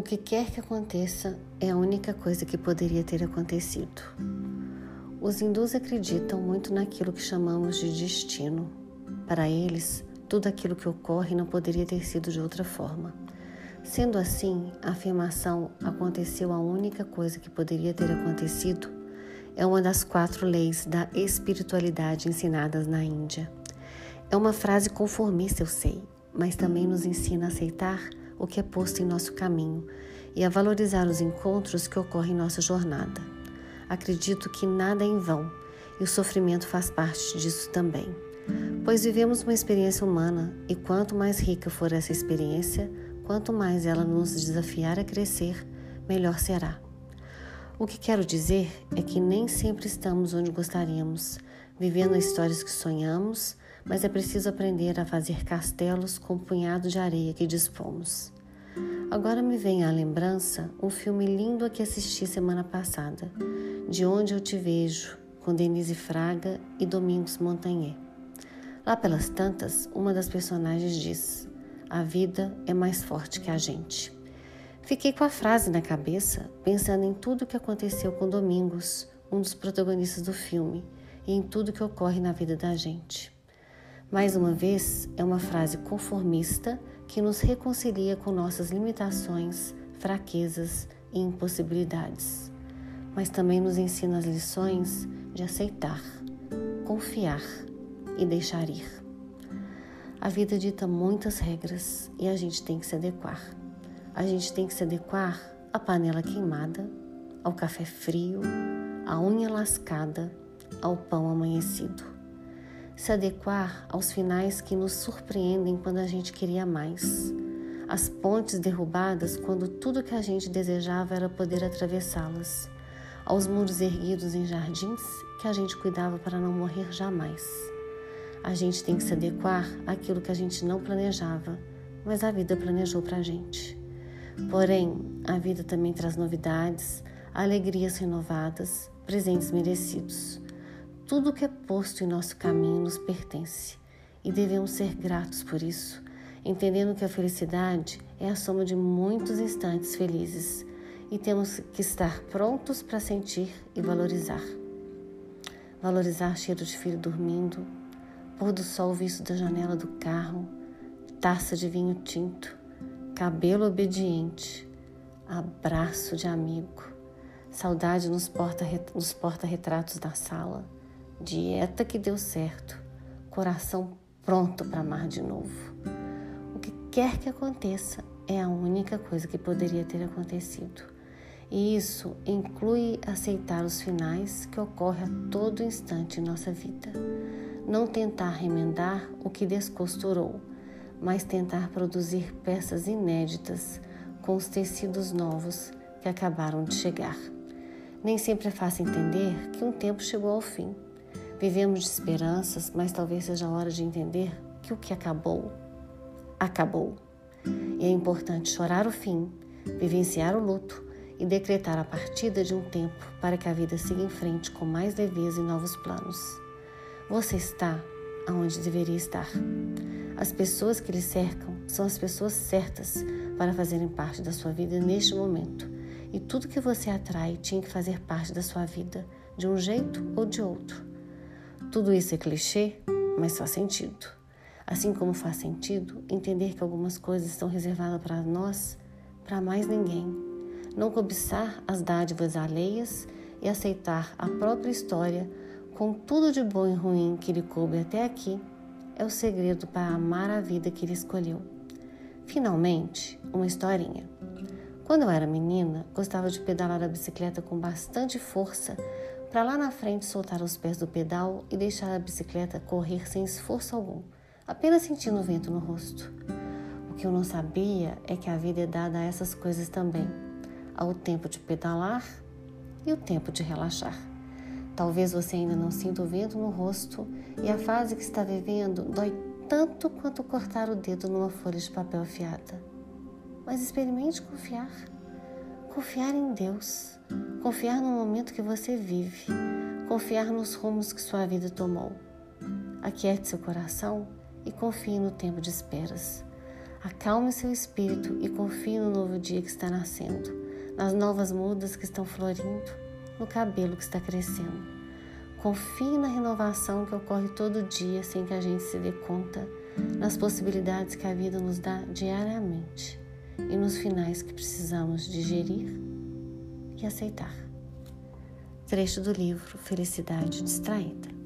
O que quer que aconteça é a única coisa que poderia ter acontecido. Os hindus acreditam muito naquilo que chamamos de destino. Para eles, tudo aquilo que ocorre não poderia ter sido de outra forma. Sendo assim, a afirmação aconteceu a única coisa que poderia ter acontecido é uma das quatro leis da espiritualidade ensinadas na Índia. É uma frase conformista, eu sei, mas também nos ensina a aceitar o que é posto em nosso caminho e a valorizar os encontros que ocorrem em nossa jornada. Acredito que nada é em vão e o sofrimento faz parte disso também. Pois vivemos uma experiência humana e quanto mais rica for essa experiência, quanto mais ela nos desafiar a crescer, melhor será. O que quero dizer é que nem sempre estamos onde gostaríamos, vivendo histórias que sonhamos mas é preciso aprender a fazer castelos com o punhado de areia que dispomos. Agora me vem à lembrança um filme lindo a que assisti semana passada, De Onde Eu Te Vejo, com Denise Fraga e Domingos Montagnier. Lá pelas tantas, uma das personagens diz: A vida é mais forte que a gente. Fiquei com a frase na cabeça, pensando em tudo o que aconteceu com Domingos, um dos protagonistas do filme, e em tudo que ocorre na vida da gente. Mais uma vez, é uma frase conformista que nos reconcilia com nossas limitações, fraquezas e impossibilidades, mas também nos ensina as lições de aceitar, confiar e deixar ir. A vida dita muitas regras e a gente tem que se adequar. A gente tem que se adequar à panela queimada, ao café frio, à unha lascada, ao pão amanhecido se adequar aos finais que nos surpreendem quando a gente queria mais, as pontes derrubadas quando tudo que a gente desejava era poder atravessá-las, aos muros erguidos em jardins que a gente cuidava para não morrer jamais. A gente tem que se adequar àquilo que a gente não planejava, mas a vida planejou para a gente. Porém, a vida também traz novidades, alegrias renovadas, presentes merecidos. Tudo que é posto em nosso caminho nos pertence e devemos ser gratos por isso, entendendo que a felicidade é a soma de muitos instantes felizes e temos que estar prontos para sentir e valorizar. Valorizar cheiro de filho dormindo, pôr do sol visto da janela do carro, taça de vinho tinto, cabelo obediente, abraço de amigo, saudade nos porta-retratos porta da sala dieta que deu certo, coração pronto para amar de novo. O que quer que aconteça é a única coisa que poderia ter acontecido. E isso inclui aceitar os finais que ocorrem a todo instante em nossa vida. Não tentar remendar o que descosturou, mas tentar produzir peças inéditas com os tecidos novos que acabaram de chegar. Nem sempre é fácil entender que um tempo chegou ao fim Vivemos de esperanças, mas talvez seja a hora de entender que o que acabou, acabou. E é importante chorar o fim, vivenciar o luto e decretar a partida de um tempo para que a vida siga em frente com mais leveza e novos planos. Você está aonde deveria estar. As pessoas que lhe cercam são as pessoas certas para fazerem parte da sua vida neste momento. E tudo que você atrai tinha que fazer parte da sua vida, de um jeito ou de outro. Tudo isso é clichê, mas faz sentido. Assim como faz sentido entender que algumas coisas estão reservadas para nós, para mais ninguém. Não cobiçar as dádivas alheias e aceitar a própria história com tudo de bom e ruim que lhe coube até aqui é o segredo para amar a vida que ele escolheu. Finalmente, uma historinha. Quando eu era menina, gostava de pedalar a bicicleta com bastante força para lá na frente soltar os pés do pedal e deixar a bicicleta correr sem esforço algum, apenas sentindo o vento no rosto. O que eu não sabia é que a vida é dada a essas coisas também, ao tempo de pedalar e o tempo de relaxar. Talvez você ainda não sinta o vento no rosto e a fase que está vivendo dói tanto quanto cortar o dedo numa folha de papel afiada. Mas experimente confiar. Confiar em Deus, confiar no momento que você vive, confiar nos rumos que sua vida tomou. Aquiete seu coração e confie no tempo de esperas. Acalme seu espírito e confie no novo dia que está nascendo, nas novas mudas que estão florindo, no cabelo que está crescendo. Confie na renovação que ocorre todo dia sem que a gente se dê conta, nas possibilidades que a vida nos dá diariamente e nos finais que precisamos digerir e aceitar. Trecho do livro Felicidade Distraída.